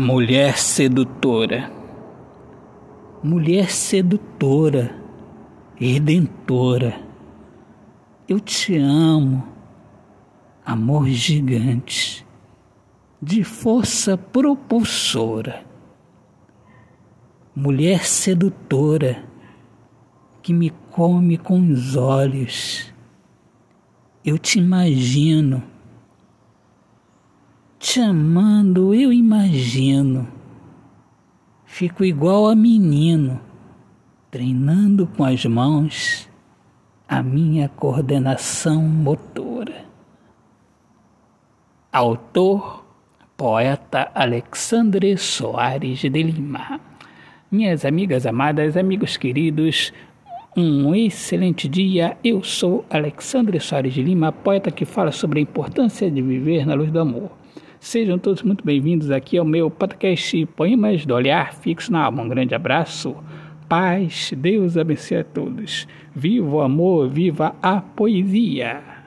Mulher sedutora, mulher sedutora, redentora, eu te amo, amor gigante, de força propulsora, mulher sedutora, que me come com os olhos, eu te imagino te amando, eu imagino. Fico igual a menino, treinando com as mãos a minha coordenação motora. Autor, poeta Alexandre Soares de Lima. Minhas amigas amadas, amigos queridos, um excelente dia. Eu sou Alexandre Soares de Lima, poeta que fala sobre a importância de viver na luz do amor. Sejam todos muito bem-vindos aqui ao meu podcast Poemas do Olhar Fixo na Alma. Um grande abraço, paz, Deus abençoe a todos. Viva o amor, viva a poesia!